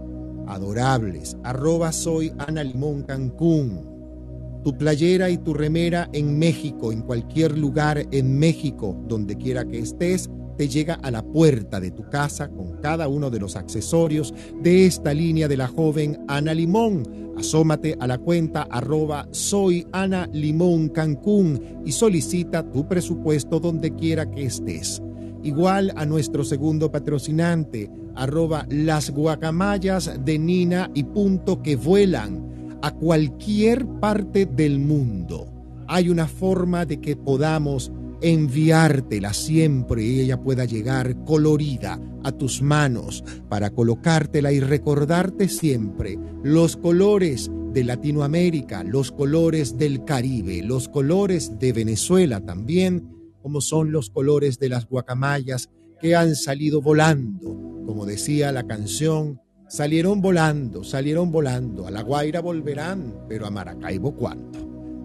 adorables. Arroba soy Ana Limón Cancún. Tu playera y tu remera en México, en cualquier lugar en México, donde quiera que estés, te llega a la puerta de tu casa con cada uno de los accesorios de esta línea de la joven Ana Limón. Asómate a la cuenta arroba soy Ana Limón Cancún y solicita tu presupuesto donde quiera que estés. Igual a nuestro segundo patrocinante, arroba las guacamayas de Nina y punto que vuelan a cualquier parte del mundo. Hay una forma de que podamos enviártela siempre y ella pueda llegar colorida a tus manos para colocártela y recordarte siempre los colores de Latinoamérica, los colores del Caribe, los colores de Venezuela también, como son los colores de las guacamayas que han salido volando, como decía la canción, salieron volando, salieron volando, a La Guaira volverán, pero a Maracaibo cuánto.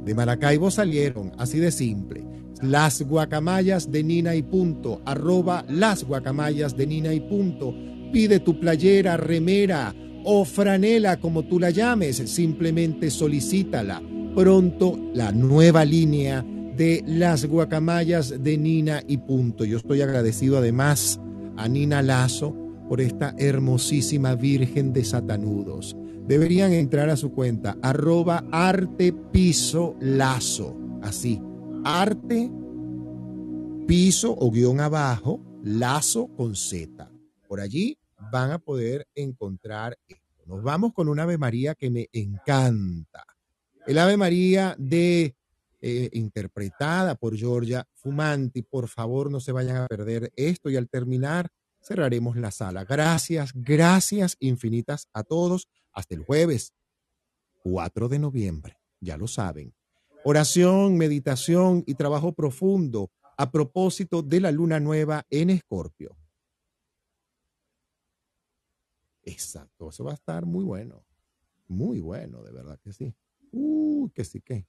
De Maracaibo salieron, así de simple las guacamayas de Nina y punto, arroba las guacamayas de Nina y punto. Pide tu playera, remera o franela como tú la llames, simplemente solicítala. Pronto la nueva línea de las guacamayas de Nina y punto. Yo estoy agradecido además a Nina Lazo por esta hermosísima Virgen de Satanudos. Deberían entrar a su cuenta, arroba arte piso lazo, así, arte, piso o guion abajo, lazo con Z. Por allí van a poder encontrar esto. Nos vamos con un Ave María que me encanta. El Ave María de eh, interpretada por Georgia Fumanti. Por favor, no se vayan a perder esto y al terminar cerraremos la sala. Gracias, gracias infinitas a todos. Hasta el jueves 4 de noviembre. Ya lo saben. Oración, meditación y trabajo profundo a propósito de la luna nueva en Escorpio. Exacto, eso va a estar muy bueno. Muy bueno, de verdad que sí. Uh, que sí que.